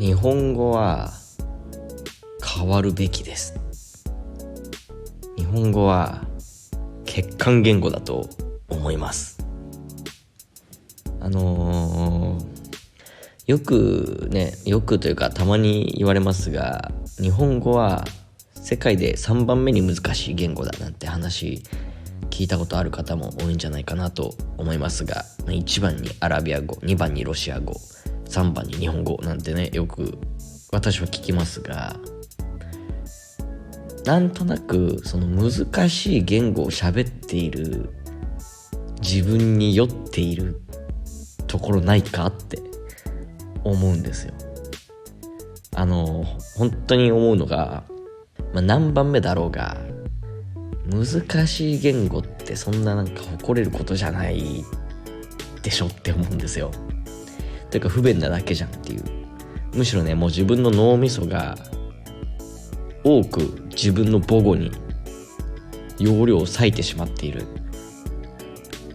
日本語は変わるべきです。日本語は欠陥言語だと思います。あのー、よくねよくというかたまに言われますが日本語は世界で3番目に難しい言語だなんて話聞いたことある方も多いんじゃないかなと思いますが1番にアラビア語2番にロシア語。3番に日本語なんてねよく私は聞きますがなんとなくその難しい言語を喋っている自分に酔っているところないかって思うんですよ。あの本当に思うのが、まあ、何番目だろうが難しい言語ってそんななんか誇れることじゃないでしょって思うんですよ。というか不便なだけじゃんっていう。むしろねもう自分の脳みそが多く自分の母語に容量を割いてしまっている。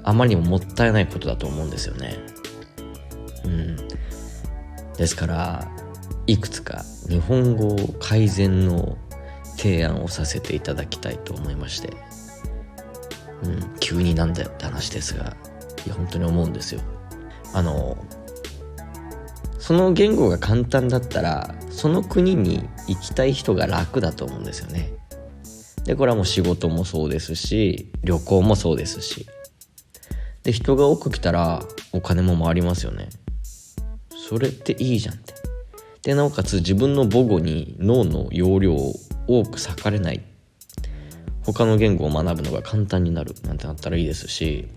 あまりにももったいないことだと思うんですよね。うん。ですからいくつか日本語改善の提案をさせていただきたいと思いまして。うん。急になんだよって話ですがいや本当に思うんですよ。あのその言語が簡単だったらその国に行きたい人が楽だと思うんですよね。でこれはもう仕事もそうですし旅行もそうですし。で人が多く来たらお金も回りますよね。それっていいじゃんって。でなおかつ自分の母語に脳の容量を多く割かれない。他の言語を学ぶのが簡単になるなんてなったらいいですし。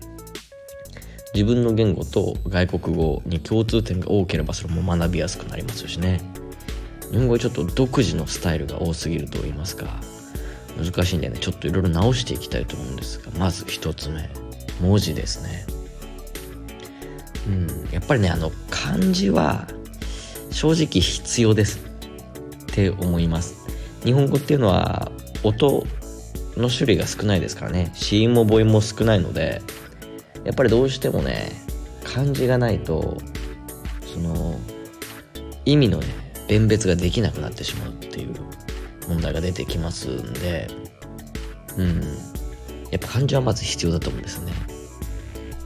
自分の言語と外国語に共通点が多ければそれも学びやすくなりますしね。日本語はちょっと独自のスタイルが多すぎると言いますか。難しいんでね。ちょっといろいろ直していきたいと思うんですが。まず一つ目。文字ですね。うん。やっぱりねあの漢字は正直必要ですって思います。日本語っていうのは音の種類が少ないですからね。子音も母音も少ないのでやっぱりどうしてもね漢字がないとその意味のね弁別ができなくなってしまうっていう問題が出てきますんでうんやっぱ漢字はまず必要だと思うんですね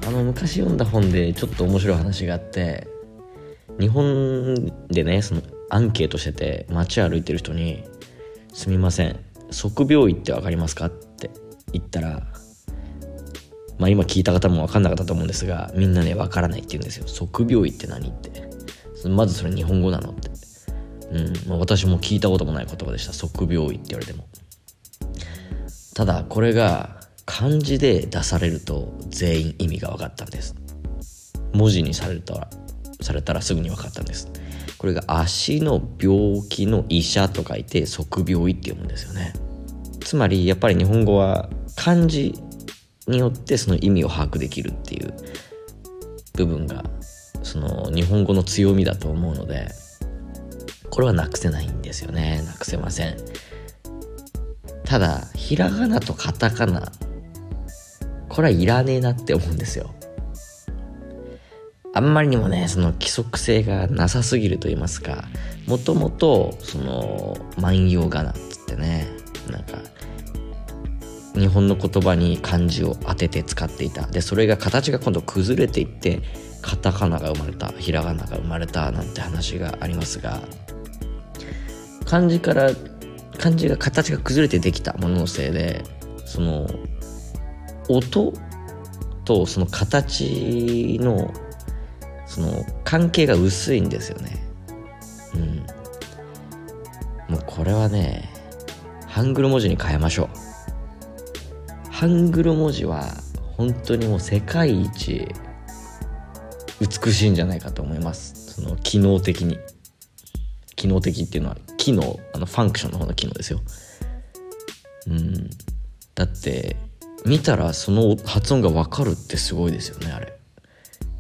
あの昔読んだ本でちょっと面白い話があって日本でねそのアンケートしてて街歩いてる人に「すみません測病医って分かりますか?」って言ったらまあ今聞いた方も分かんなかったと思うんですがみんなね分からないって言うんですよ。測病医って何って。まずそれ日本語なのって。うん。まあ、私も聞いたこともない言葉でした。測病医って言われても。ただこれが漢字で出されると全員意味が分かったんです。文字にされたらされたらすぐに分かったんです。これが足の病気の医者と書いて測病医って読むんですよね。つまりやっぱり日本語は漢字によってその意味を把握できるっていう部分がその日本語の強みだと思うのでこれはなくせないんですよね。なくせません。ただひらがなとカタカナこれはいらねえなって思うんですよ。あんまりにもねその規則性がなさすぎると言いますかもともとその万葉仮名っつってねなんか日本の言葉に漢字を当てて使っていた。でそれが形が今度崩れていってカタカナが生まれたひらがなが生まれたなんて話がありますが漢字から漢字が形が崩れてできたもののせいでその音とその形のその関係が薄いんですよね。うん。もうこれはねハングル文字に変えましょう。ハングル文字は本当にもう世界一美しいんじゃないかと思います。その機能的に。機能的っていうのは機能あのファンクションの方の機能ですよ。うん。だって見たらその発音が分かるってすごいですよねあれ。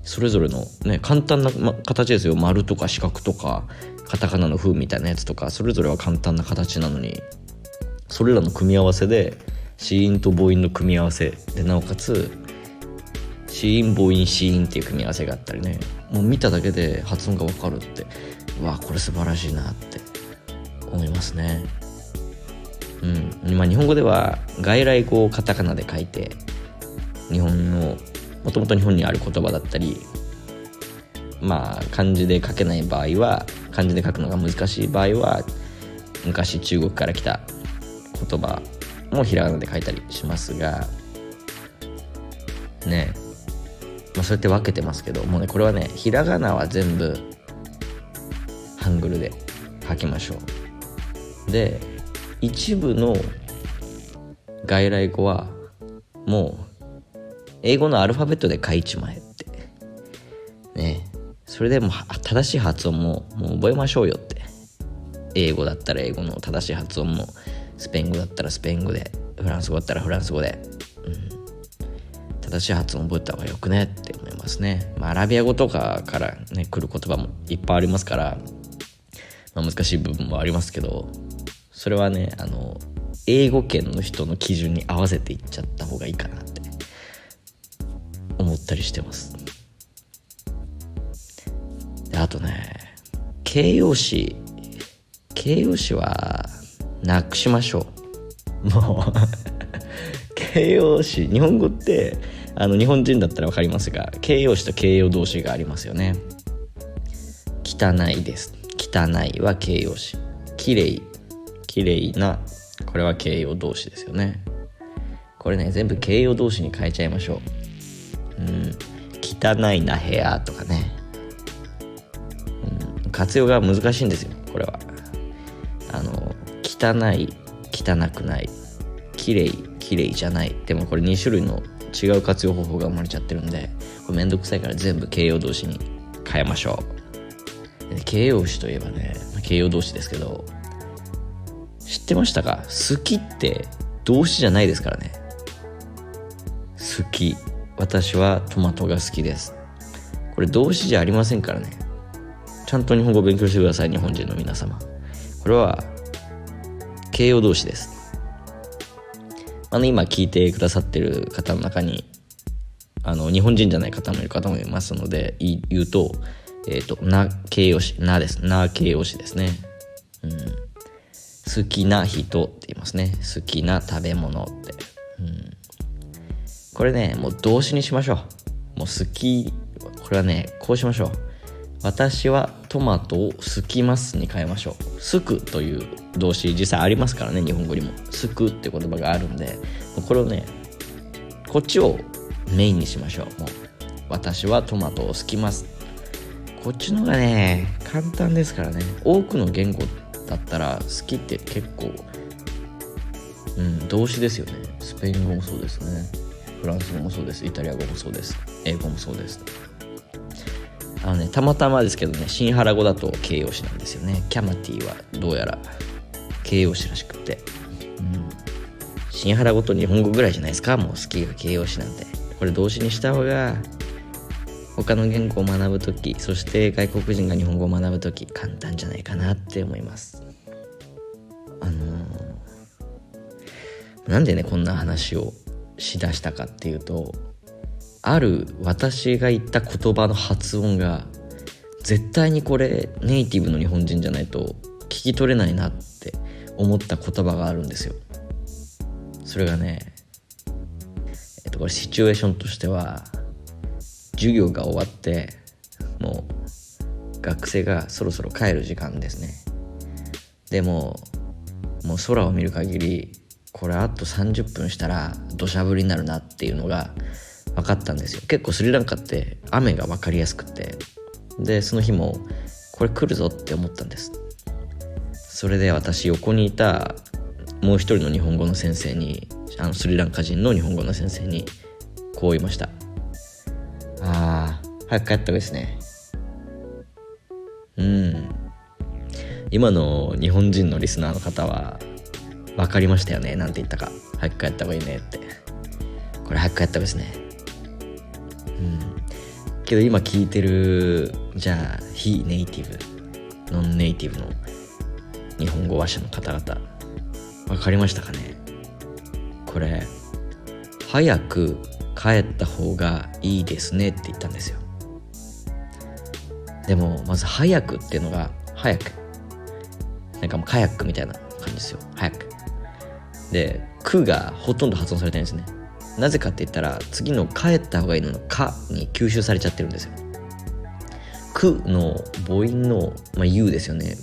それぞれのね簡単な、ま、形ですよ。丸とか四角とかカタカナの風みたいなやつとかそれぞれは簡単な形なのにそれらの組み合わせで子音と母音の組み合わせ。でなおかつ子音母音子音っていう組み合わせがあったりね。もう見ただけで発音が分かるって。わあこれ素晴らしいなって。思いますね。うん。まあ日本語では外来語をカタカナで書いて日本のもともと日本にある言葉だったりまあ漢字で書けない場合は漢字で書くのが難しい場合は昔中国から来た言葉もひらがなで書いたりしますがね。まあそうやって分けてますけどもうねこれはねひらがなは全部ハングルで書きましょう。で一部の外来語はもう英語のアルファベットで書いちまえって。ね。それでも正しい発音ももう覚えましょうよって。英語だったら英語の正しい発音もスペイン語だったらスペイン語でフランス語だったらフランス語で、うん、正しい発音覚えた方がよくねって思いますね、まあ、アラビア語とかからね来る言葉もいっぱいありますから、まあ、難しい部分もありますけどそれはねあの英語圏の人の基準に合わせていっちゃった方がいいかなって思ったりしてます。であとね形容詞。形容詞はなくしましょう。もう形容詞日本語ってあの日本人だったら分かりますが形容詞と形容動詞がありますよね。汚いです。汚いは形容詞。綺麗。綺麗なこれは形容動詞ですよね。これね全部形容動詞に変えちゃいましょう。うん。汚いな部屋とかね、うん、活用が難しいんですよこれは。汚い汚くない綺麗綺麗じゃない。でもこれ2種類の違う活用方法が生まれちゃってるんでこれめんどくさいから全部形容動詞に変えましょう。形容詞といえばね形容動詞ですけど知ってましたか？好きって動詞じゃないですからね。好き。私はトマトが好きです。これ動詞じゃありませんからね。ちゃんと日本語を勉強してください日本人の皆様。これは形容動詞です。あの、今聞いてくださってる方の中に、あの、日本人じゃない方もいる方もいますので、言うと、えっ、ー、と、な形容詞、なです。な形容詞ですね。うん。好きな人って言いますね。好きな食べ物って。うん。これね、もう動詞にしましょう。もう好き、これはね、こうしましょう。私はトマトをすきますに変えましょう。すくという動詞実際ありますからね、日本語にも。すくって言葉があるんで、これをね、こっちをメインにしましょう。もう私はトマトをすきます。こっちのがね、簡単ですからね。多くの言語だったら好きって結構、うん、動詞ですよね。スペイン語もそうですね。フランス語もそうです。イタリア語もそうです。英語もそうです。あのね、たまたまですけどね、新原語だと形容詞なんですよね。キャマティはどうやら形容詞らしくて。うん。新原語と日本語ぐらいじゃないですか、もう好きが形容詞なんて。これ動詞にした方が、他の言語を学ぶ時そして外国人が日本語を学ぶ時簡単じゃないかなって思いますあのー、なんでねこんな話をしだしたかっていうとある私が言った言葉の発音が絶対にこれネイティブの日本人じゃないと聞き取れないなって思った言葉があるんですよ。それがねえっとこれシチュエーションとしては授業が終わってもう学生がそろそろ帰る時間ですね。でももう空を見る限りこれあと30分したら土砂降りになるなっていうのが分かったんですよ。結構スリランカって雨が分かりやすくて。でその日もこれ来るぞって思ったんです。それで私横にいたもう一人の日本語の先生にあのスリランカ人の日本語の先生にこう言いました。ああ早く帰った方がいいですね。うん。今の日本人のリスナーの方は分かりましたよねなんて言ったか。早く帰った方がいいねって。これ早く帰った方がいいですね。うん。けど今聞いてるじゃあ非ネイティブノンネイティブの日本語話者の方々分かりましたかね？これ早く帰った方がいいですねって言ったんですよ。でもまず早くっていうのが早く。なんかもうカヤックみたいな感じですよ。早く。で「く」がほとんど発音されてないんですね。なぜかって言ったら次の「帰った方がいいの」の「か」に吸収されちゃってるんですよ「く」の母音の「まあ、U」ですよね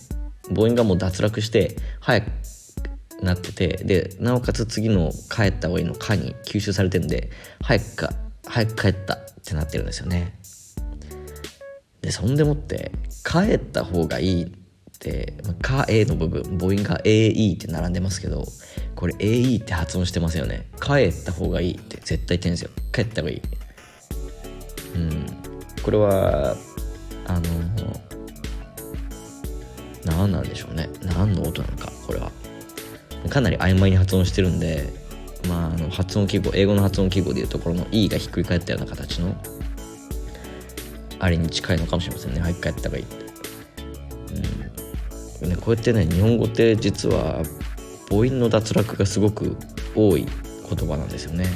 母音がもう脱落して早くなっててでなおかつ次の「帰った方がいいの」「か」に吸収されてるんで早くか早く帰ったってなってるんですよね。でそんでもって帰った方がいいって「か」「え」の部分母音が「AE」って並んでますけどこれ AE って発音してますよね。帰った方がいいって絶対言ってるんですよ。帰った方がいい。うん。これはあの何なんでしょうね。何の音なのかこれは。かなり曖昧に発音してるんでまあ、あの発音記号英語の発音記号でいうところの E がひっくり返ったような形のあれに近いのかもしれませんね。早く帰った方がいいって、うん。ね、こうやってね日本語って実は母音の脱落がすごく多い言葉なんですよね。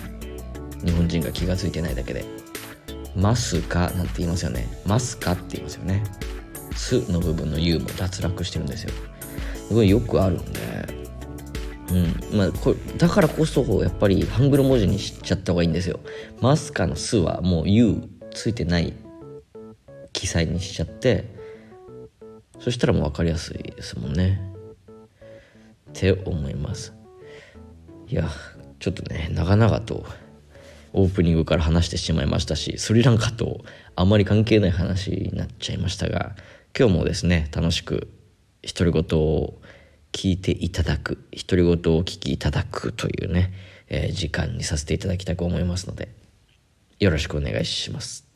日本人が気が付いてないだけで「ますか」なんて言いますよね「ますか」って言いますよね「す」の部分の「U」も脱落してるんですよ。これよくあるんで。うん。まあ、これだからこそやっぱりハングル文字にしちゃった方がいいんですよ。マスカの「す」はもう「U」ついてない記載にしちゃってそしたらもう分かりやすいですもんね。って思います。いやちょっとね長々とオープニングから話してしまいましたしスリランカとあまり関係ない話になっちゃいましたが今日もですね楽しく独り言を聞いていただく独り言を聞きいただくというね、えー、時間にさせていただきたく思いますのでよろしくお願いします。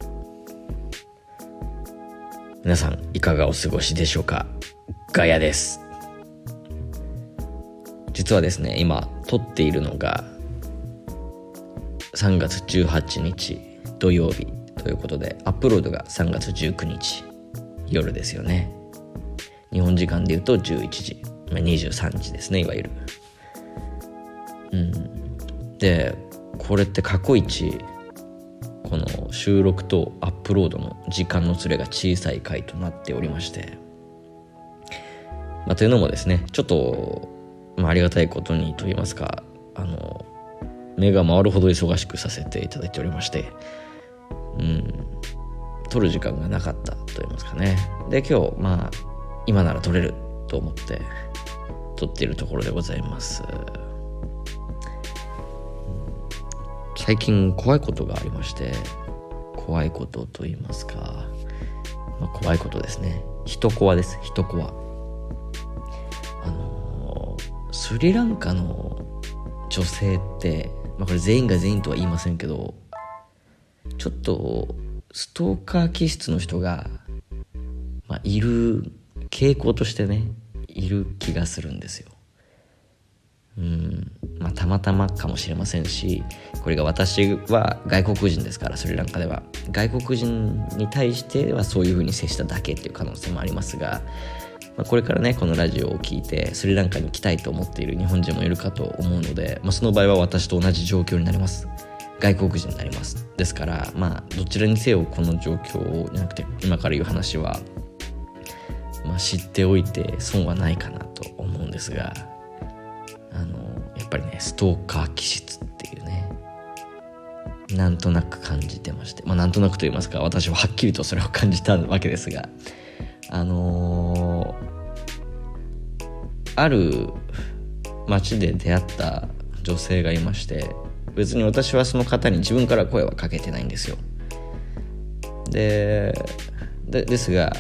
皆さんいかがお過ごしでしょうか？ガヤです。実はですね今撮っているのが3月18日土曜日ということでアップロードが3月19日夜ですよね。日本時間で言うと11時ま、23時ですねいわゆる。うん。でこれって過去一この収録とアップロードの時間のズレが小さい回となっておりまして、まあ、というのもですねちょっと、まあ、ありがたいことにと言いますかあの目が回るほど忙しくさせていただいておりましてうん撮る時間がなかったと言いますかね。で今日まあ今なら撮れると思って撮っているところでございます。最近怖いことがありまして怖いことと言いますか、まあ、怖いことですね。人コアです。人コアスリランカの女性って、まあ、これ全員が全員とは言いませんけどちょっとストーカー気質の人が、まあ、いる傾向としてねいる気がするんですよ。うんまあ、たまたまかもしれませんしこれが私は外国人ですからスリランカでは外国人に対してはそういうふうに接しただけっていう可能性もありますが、まあ、これからねこのラジオを聴いてスリランカに来たいと思っている日本人もいるかと思うので、まあ、その場合は私と同じ状況になります。外国人になります。ですからまあどちらにせよこの状況じゃなくて今から言う話はまあ、知っておいて損はないかなと思うんですがあのやっぱりねストーカー気質っていうねなんとなく感じてましてまあなんとなくと言いますか私ははっきりとそれを感じたわけですがあのー、ある街で出会った女性がいまして別に私はその方に自分から声はかけてないんですよ。でですが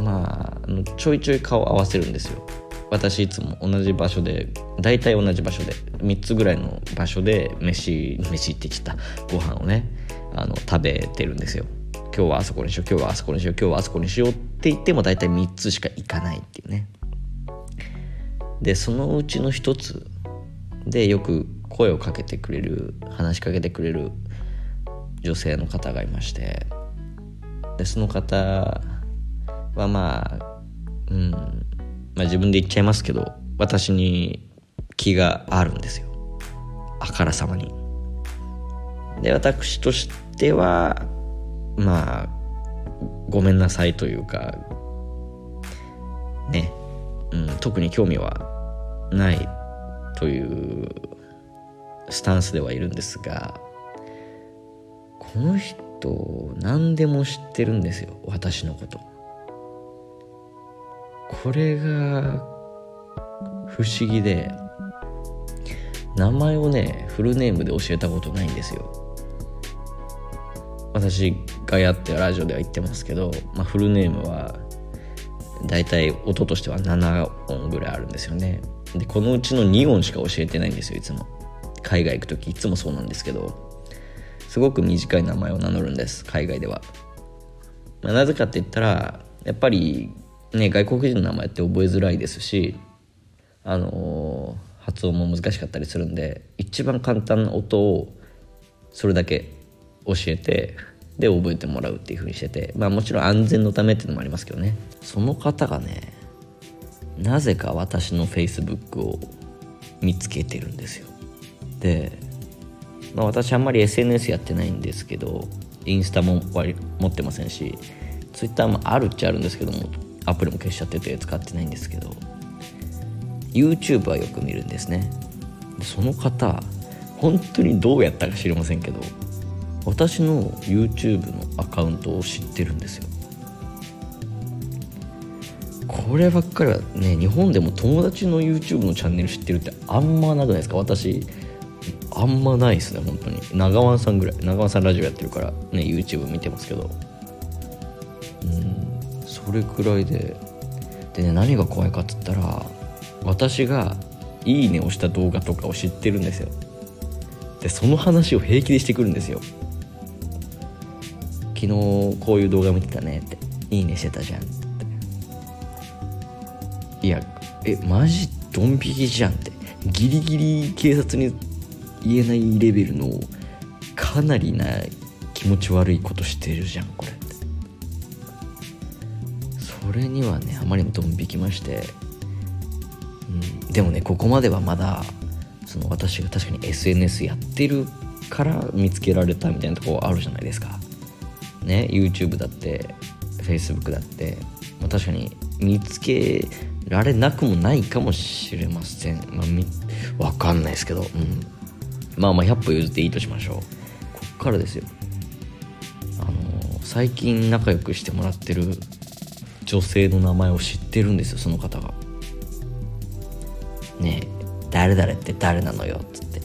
まあちょいちょい顔合わせるんですよ。私いつも同じ場所で大体同じ場所で3つぐらいの場所で飯飯って言っちゃったご飯をねあの食べてるんですよ。今日はあそこにしよう今日はあそこにしよう今日はあそこにしようって言っても大体3つしか行かないっていうね。でそのうちの1つでよく声をかけてくれる話しかけてくれる女性の方がいまして。でその方はまあうんまあ自分で言っちゃいますけど私に気があるんですよ。あからさまに。で私としてはまあごめんなさいというかね、うん、特に興味はないというスタンスではいるんですがこの人何でも知ってるんですよ私のこと。これが不思議で名前をねフルネームで教えたことないんですよ。私がやってラジオでは言ってますけど、まあ、フルネームは大体音としては7音ぐらいあるんですよね。でこのうちの2音しか教えてないんですよいつも。海外行く時いつもそうなんですけど。すごく短い名前を名乗るんです海外では、まあ、なぜかって言ったらやっぱりね外国人の名前って覚えづらいですしあのー、発音も難しかったりするんで一番簡単な音をそれだけ教えてで覚えてもらうっていう風にしててまあもちろん安全のためっていうのもありますけどね。その方がねなぜか私の Facebook を見つけてるんですよ。で、まあ、私あんまり SNS やってないんですけどインスタも持ってませんし Twitter もあるっちゃあるんですけどもアプリも消しちゃってて使ってないんですけど YouTube はよく見るんですね。その方本当にどうやったか知りませんけど私の YouTube のアカウントを知ってるんですよ。こればっかりはね日本でも友達の YouTube のチャンネル知ってるってあんまなくないですか？私あんまないですね本当に。長湾さんぐらい長湾さんラジオやってるからね YouTube 見てますけど。うんそれくらいで。でね何が怖いかっつったら私が「いいね」をした動画とかを知ってるんですよ。でその話を平気でしてくるんですよ。昨日こういう動画見てたねって。いいねしてたじゃんって。いやえマジドン引きじゃんって。ギリギリ警察に言えないレベルのかなりな気持ち悪いことしてるじゃんこれそれにはねあまりにもドン引きまして、うん、でもねここまではまだその私が確かに SNS やってるから見つけられたみたいなとこあるじゃないですか。ね YouTube だって Facebook だって、まあ、確かに見つけられなくもないかもしれません、まあ、み分かんないですけど、うん、まあまあ100歩譲っていいとしましょう。こっからですよ。あの、最近仲良くしてもらってる女性の名前を知ってるんですよその方が。ねえ誰々って誰なのよっつって。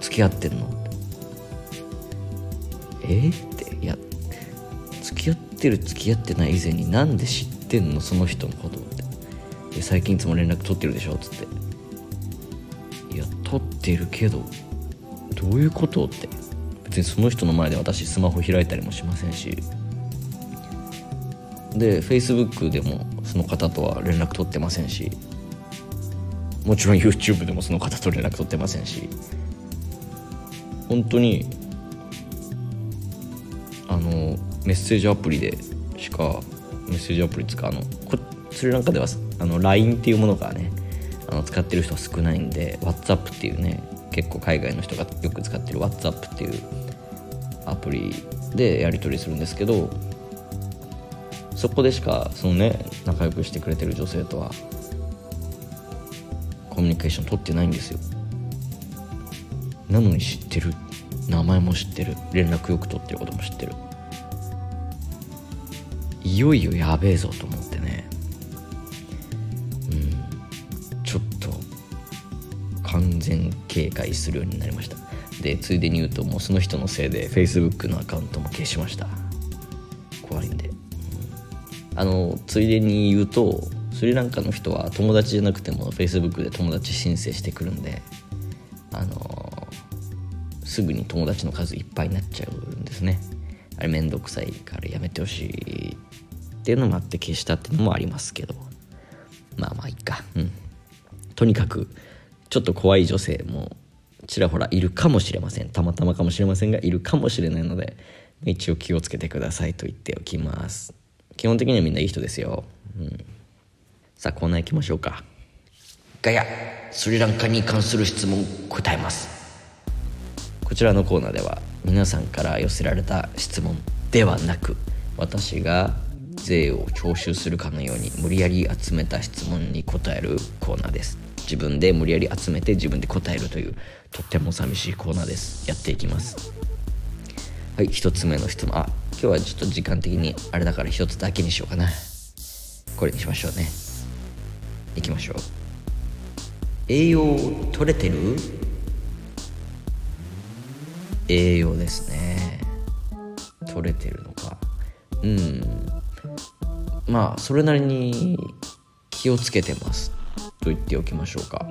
付き合ってんの。えっていや付き合ってる付き合ってない以前になんで知ってんのその人のことって。で最近いつも連絡取ってるでしょっつって。いや取ってるけどどういうことって。別にその人の前で私スマホ開いたりもしませんし。で Facebook でもその方とは連絡取ってませんし。もちろん YouTube でもその方と連絡取ってませんし。本当にメッセージアプリでしかメッセージアプリ使うの。こスリランカではあの LINE っていうものがねあの使ってる人は少ないんで WhatsApp っていうね結構海外の人がよく使ってる WhatsApp っていうアプリでやり取りするんですけどそこでしかそのね仲良くしてくれてる女性とはコミュニケーション取ってないんですよ。なのに知ってる。名前も知ってる。連絡よく取ってることも知ってる。いよいよやべえぞと思ってね。うん。ちょっと完全警戒するようになりました。でついでに言うともうその人のせいで Facebook のアカウントも消しました。怖いんで、うん、あのついでに言うとスリランカの人は友達じゃなくても Facebook で友達申請してくるんであのすぐに友達の数いっぱいになっちゃうんですね。あれめんどくさいからやめてほしい。っていうのもあって消したっていうのもありますけど。まあまあいいか。うん。とにかくちょっと怖い女性もちらほらいるかもしれません。たまたまかもしれませんがいるかもしれないので一応気をつけてくださいと言っておきます。基本的にはみんないい人ですよ、うん、さあコーナー行きましょうか。ガヤスリランカに関する質問答えます。こちらのコーナーでは皆さんから寄せられた質問ではなく私が税を徴収するかのように無理やり集めた質問に答えるコーナーです。自分で無理やり集めて自分で答えるというとっても寂しいコーナーです。やっていきます。はい1つ目の質問。あ今日はちょっと時間的にあれだから1つだけにしようかな。これにしましょうね。いきましょう。栄養取れてる？栄養ですね。取れてるのか。うん。まあそれなりに気をつけてますと言っておきましょうか。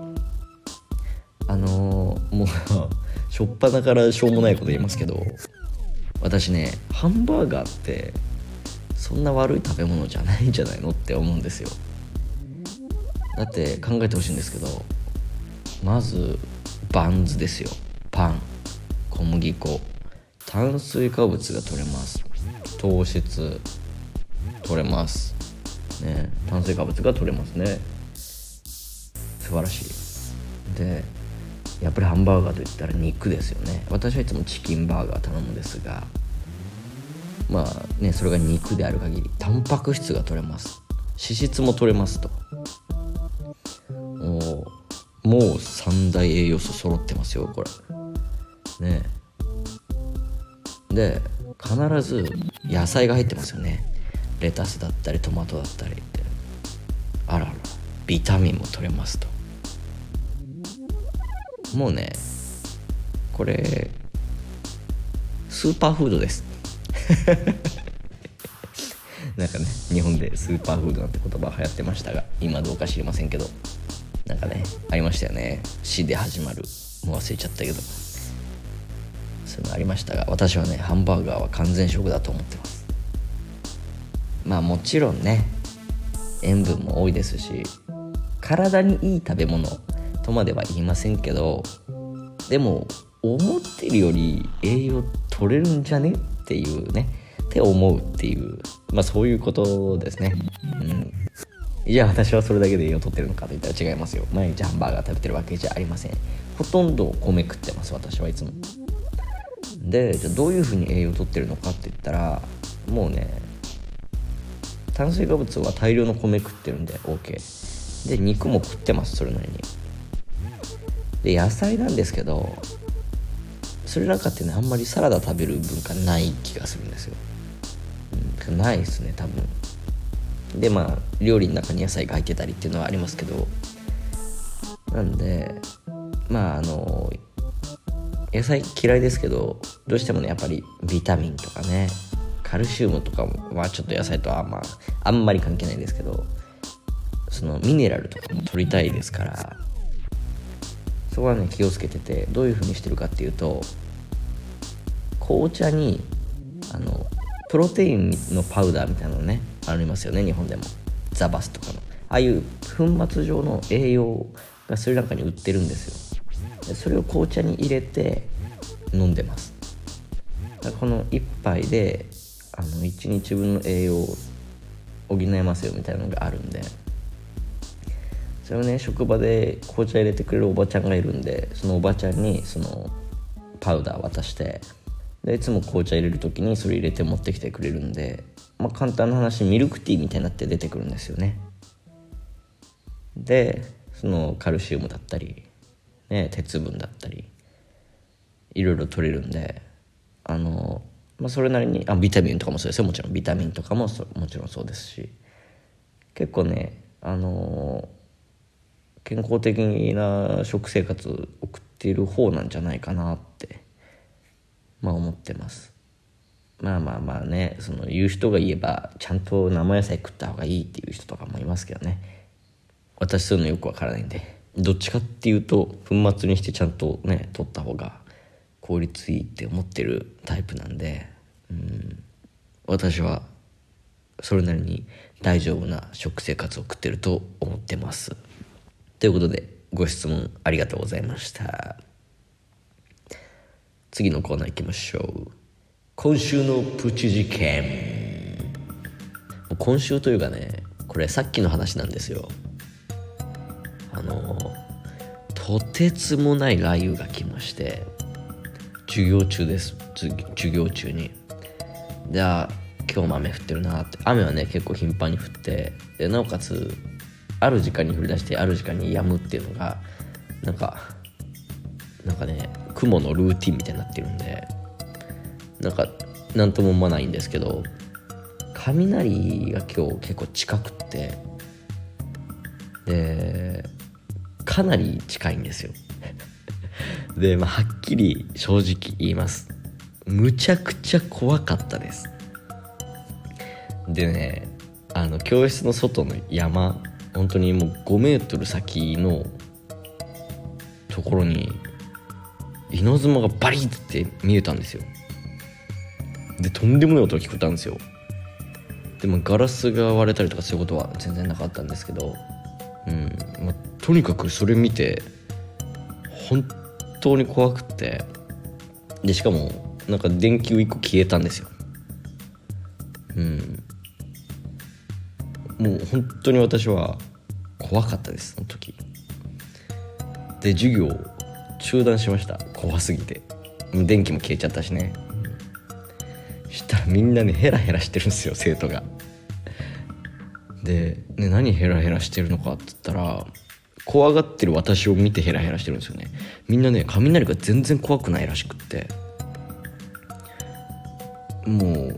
あのー、もう しょっぱなからしょうもないこと言いますけど私ねハンバーガーってそんな悪い食べ物じゃないんじゃないのって思うんですよ。だって考えてほしいんですけどまずバンズですよ。パン小麦粉炭水化物が取れます。糖質。取れます。ね炭水化物が取れますね。素晴らしい。でやっぱりハンバーガーといったら肉ですよね。私はいつもチキンバーガー頼むんですがまあねそれが肉である限りタンパク質が取れます。脂質も取れますと。もうもう三大栄養素揃ってますよこれ。ね。で必ず野菜が入ってますよね。レタスだったりトマトだったりって。あらら。ビタミンも取れますと。もうねこれスーパーフードです。なんかね日本でスーパーフードなんて言葉流行ってましたが今どうか知りませんけどなんかねありましたよね「死」で始まる。もう忘れちゃったけど。そういうのありましたが私はねハンバーガーは完全食だと思ってます。まあもちろんね塩分も多いですし体にいい食べ物とまでは言いませんけどでも思ってるより栄養取れるんじゃねっていうねって思うっていうまあそういうことですね。うん。じゃあ私はそれだけで栄養取ってるのかといったら違いますよ。毎日ハンバーガー食べてるわけじゃありません。ほとんど米食ってます私はいつも。でじゃあどういうふうに栄養取ってるのかって言ったらもうね炭水化物は大量の米食ってるんで OK で肉も食ってますそれなりに。で野菜なんですけどスリランカってねあんまりサラダ食べる文化ない気がするんですよ、うん、ないですね多分。でまあ料理の中に野菜が入ってたりっていうのはありますけど。なんでまああの野菜嫌いですけどどうしてもねやっぱりビタミンとかね。カルシウムとかもはちょっと野菜とはまああんまり関係ないですけどそのミネラルとかも取りたいですからそこはね気をつけててどういう風にしてるかっていうと紅茶にあのプロテインのパウダーみたいなのねありますよね日本でも。ザバスとかの。ああいう粉末状の栄養がスリランカに売ってるんですよ。でそれを紅茶に入れて飲んでます。この1杯であの1日分の栄養を補えますよみたいなのがあるんで。それをね職場で紅茶入れてくれるおばちゃんがいるんでそのおばちゃんにそのパウダー渡してでいつも紅茶入れる時にそれ入れて持ってきてくれるんで、まあ、簡単な話ミルクティーみたいになって出てくるんですよね。でそのカルシウムだったり、ね、鉄分だったりいろいろ取れるんであの、まあ、それなりにあビタミンとかもそうですよ。もちろんビタミンとかももちろんそうですし。結構ねあの健康的な食生活送っている方なんじゃないかなってまあ思ってます。まあまあまあねその言う人が言えばちゃんと生野菜食った方がいいっていう人とかもいますけどね。私そういうのよくわからないんでどっちかっていうと粉末にしてちゃんとね取った方が効率いいって思ってるタイプなんでうん。私はそれなりに大丈夫な食生活を送ってると思ってます。ということでご質問ありがとうございました。次のコーナー行きましょう。今週のプチ事件。今週というかねこれさっきの話なんですよ。あのとてつもない雷雨が来まして授業中です。授業中に。じゃあ今日も雨降ってるなって。雨はね結構頻繁に降ってでなおかつある時間に降り出してある時間に止むっていうのがなんかなんかね雲のルーティンみたいになってるんでなんか何とも思わないんですけど雷が今日結構近くってでかなり近いんですよ。で、まあ、はっきり正直言います。むちゃくちゃ怖かったです。でねあの教室の外の山本当にもう5メートル先のところに稲妻がバリッって見えたんですよ。でとんでもない音が聞こえたんですよ。でもガラスが割れたりとかそういうことは全然なかったんですけどうん、まあ、とにかくそれ見て本当に怖くてでしかもなんか電球1個消えたんですよ。うん。もう本当に私は怖かったですその時。で授業中断しました。怖すぎて。電気も消えちゃったしね。したらみんなねヘラヘラしてるんですよ生徒が。で、ね、何ヘラヘラしてるのかって言ったら怖がってる私を見てヘラヘラしてるんですよね。みんなね雷が全然怖くないらしくって。も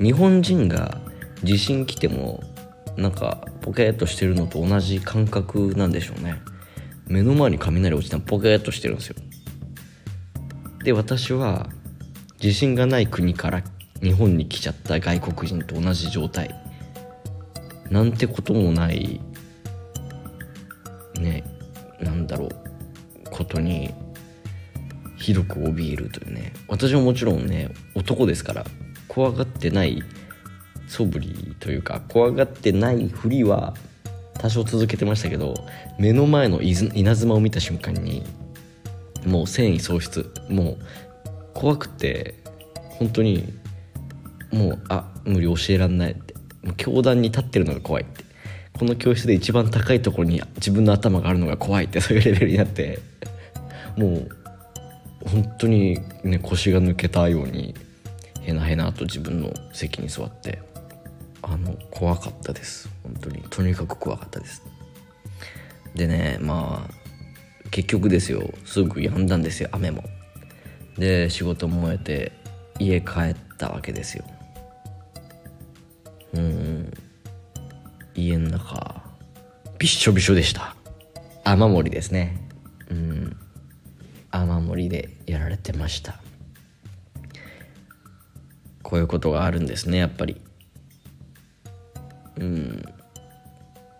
う日本人が地震来てもなんかポケーっとしてるのと同じ感覚なんでしょうね。目の前に雷落ちたらポケーっとしてるんですよ。で私は地震がない国から日本に来ちゃった外国人と同じ状態。なんてこともないねなんだろうことにひどく怯えるというね。私はもちろんね男ですから怖がってない素振りというか怖がってないふりは多少続けてましたけど目の前の稲妻を見た瞬間にもう繊維喪失。もう怖くて本当にもうあ無理教えらんないって。もう教壇に立ってるのが怖いって。この教室で一番高いところに自分の頭があるのが怖いってそういうレベルになって。もう本当にね腰が抜けたようにへなへなと自分の席に座ってあの怖かったです。本当に。とにかく怖かったです。でねまあ結局ですよ。すぐ止んだんですよ雨も。で仕事も終えて家帰ったわけですよ。うん。家の中びっしょびしょでした。雨漏りですね。ました。こういうことがあるんですねやっぱり。うん。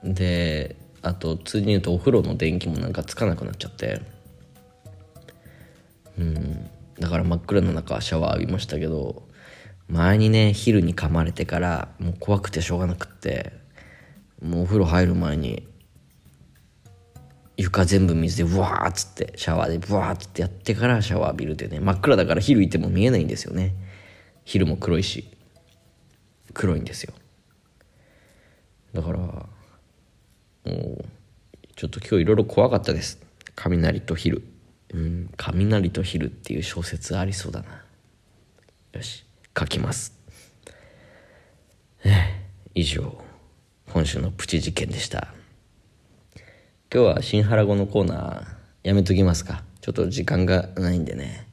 であとついに言うとお風呂の電気もなんかつかなくなっちゃって。うん。だから真っ暗の中シャワー浴びましたけど前にね昼に噛まれてからもう怖くてしょうがなくってもうお風呂入る前に床全部水でブワーっつってシャワーでブワーっつってやってからシャワー浴びるってね。真っ暗だから昼いても見えないんですよね。昼も黒いし。黒いんですよ。だからもうちょっと今日いろいろ怖かったです。雷と昼。うん雷と昼っていう小説ありそうだな。よし書きます。以上今週のプチ事件でした。今日は新原語のコーナーやめときますか。ちょっと時間がないんでね。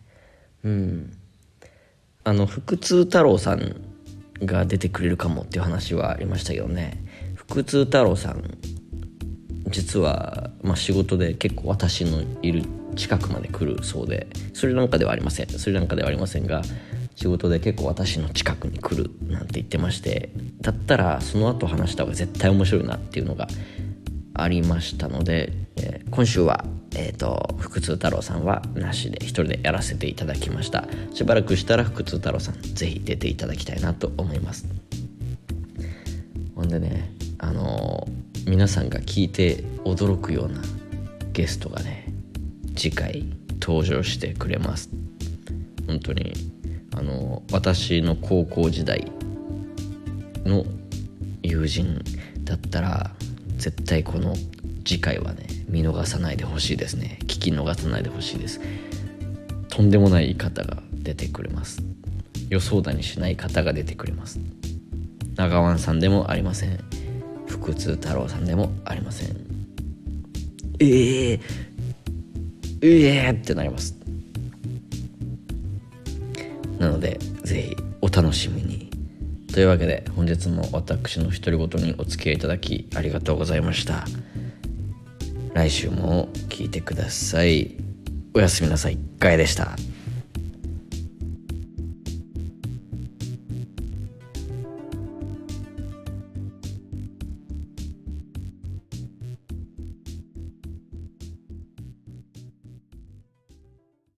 うん。あの腹痛太郎さんが出てくれるかもっていう話はありましたけどね。腹痛太郎さん実は、まあ、仕事で結構私のいる近くまで来るそうでスリランカではありません。スリランカではありませんが仕事で結構私の近くに来るなんて言ってましてだったらその後話した方が絶対面白いなっていうのがありましたので、えー、今週は、えーと、腹痛太郎さんはなしで一人でやらせていただきました。しばらくしたら腹痛太郎さんぜひ出ていただきたいなと思います。ほんでねあのー、皆さんが聞いて驚くようなゲストがね次回登場してくれます。本当にあの私の高校時代の友人だったら絶対この次回はね見逃さないでほしいですね。聞き逃さないでほしいです。とんでもない方が出てくれます。予想だにしない方が出てくれます。長湾さんでもありません。福津太郎さんでもありません。ええー、ええー、ってなります。なのでぜひお楽しみに。というわけで本日も私の独り言にお付き合いいただきありがとうございました。来週も聞いてください。おやすみなさい。ガヤでした。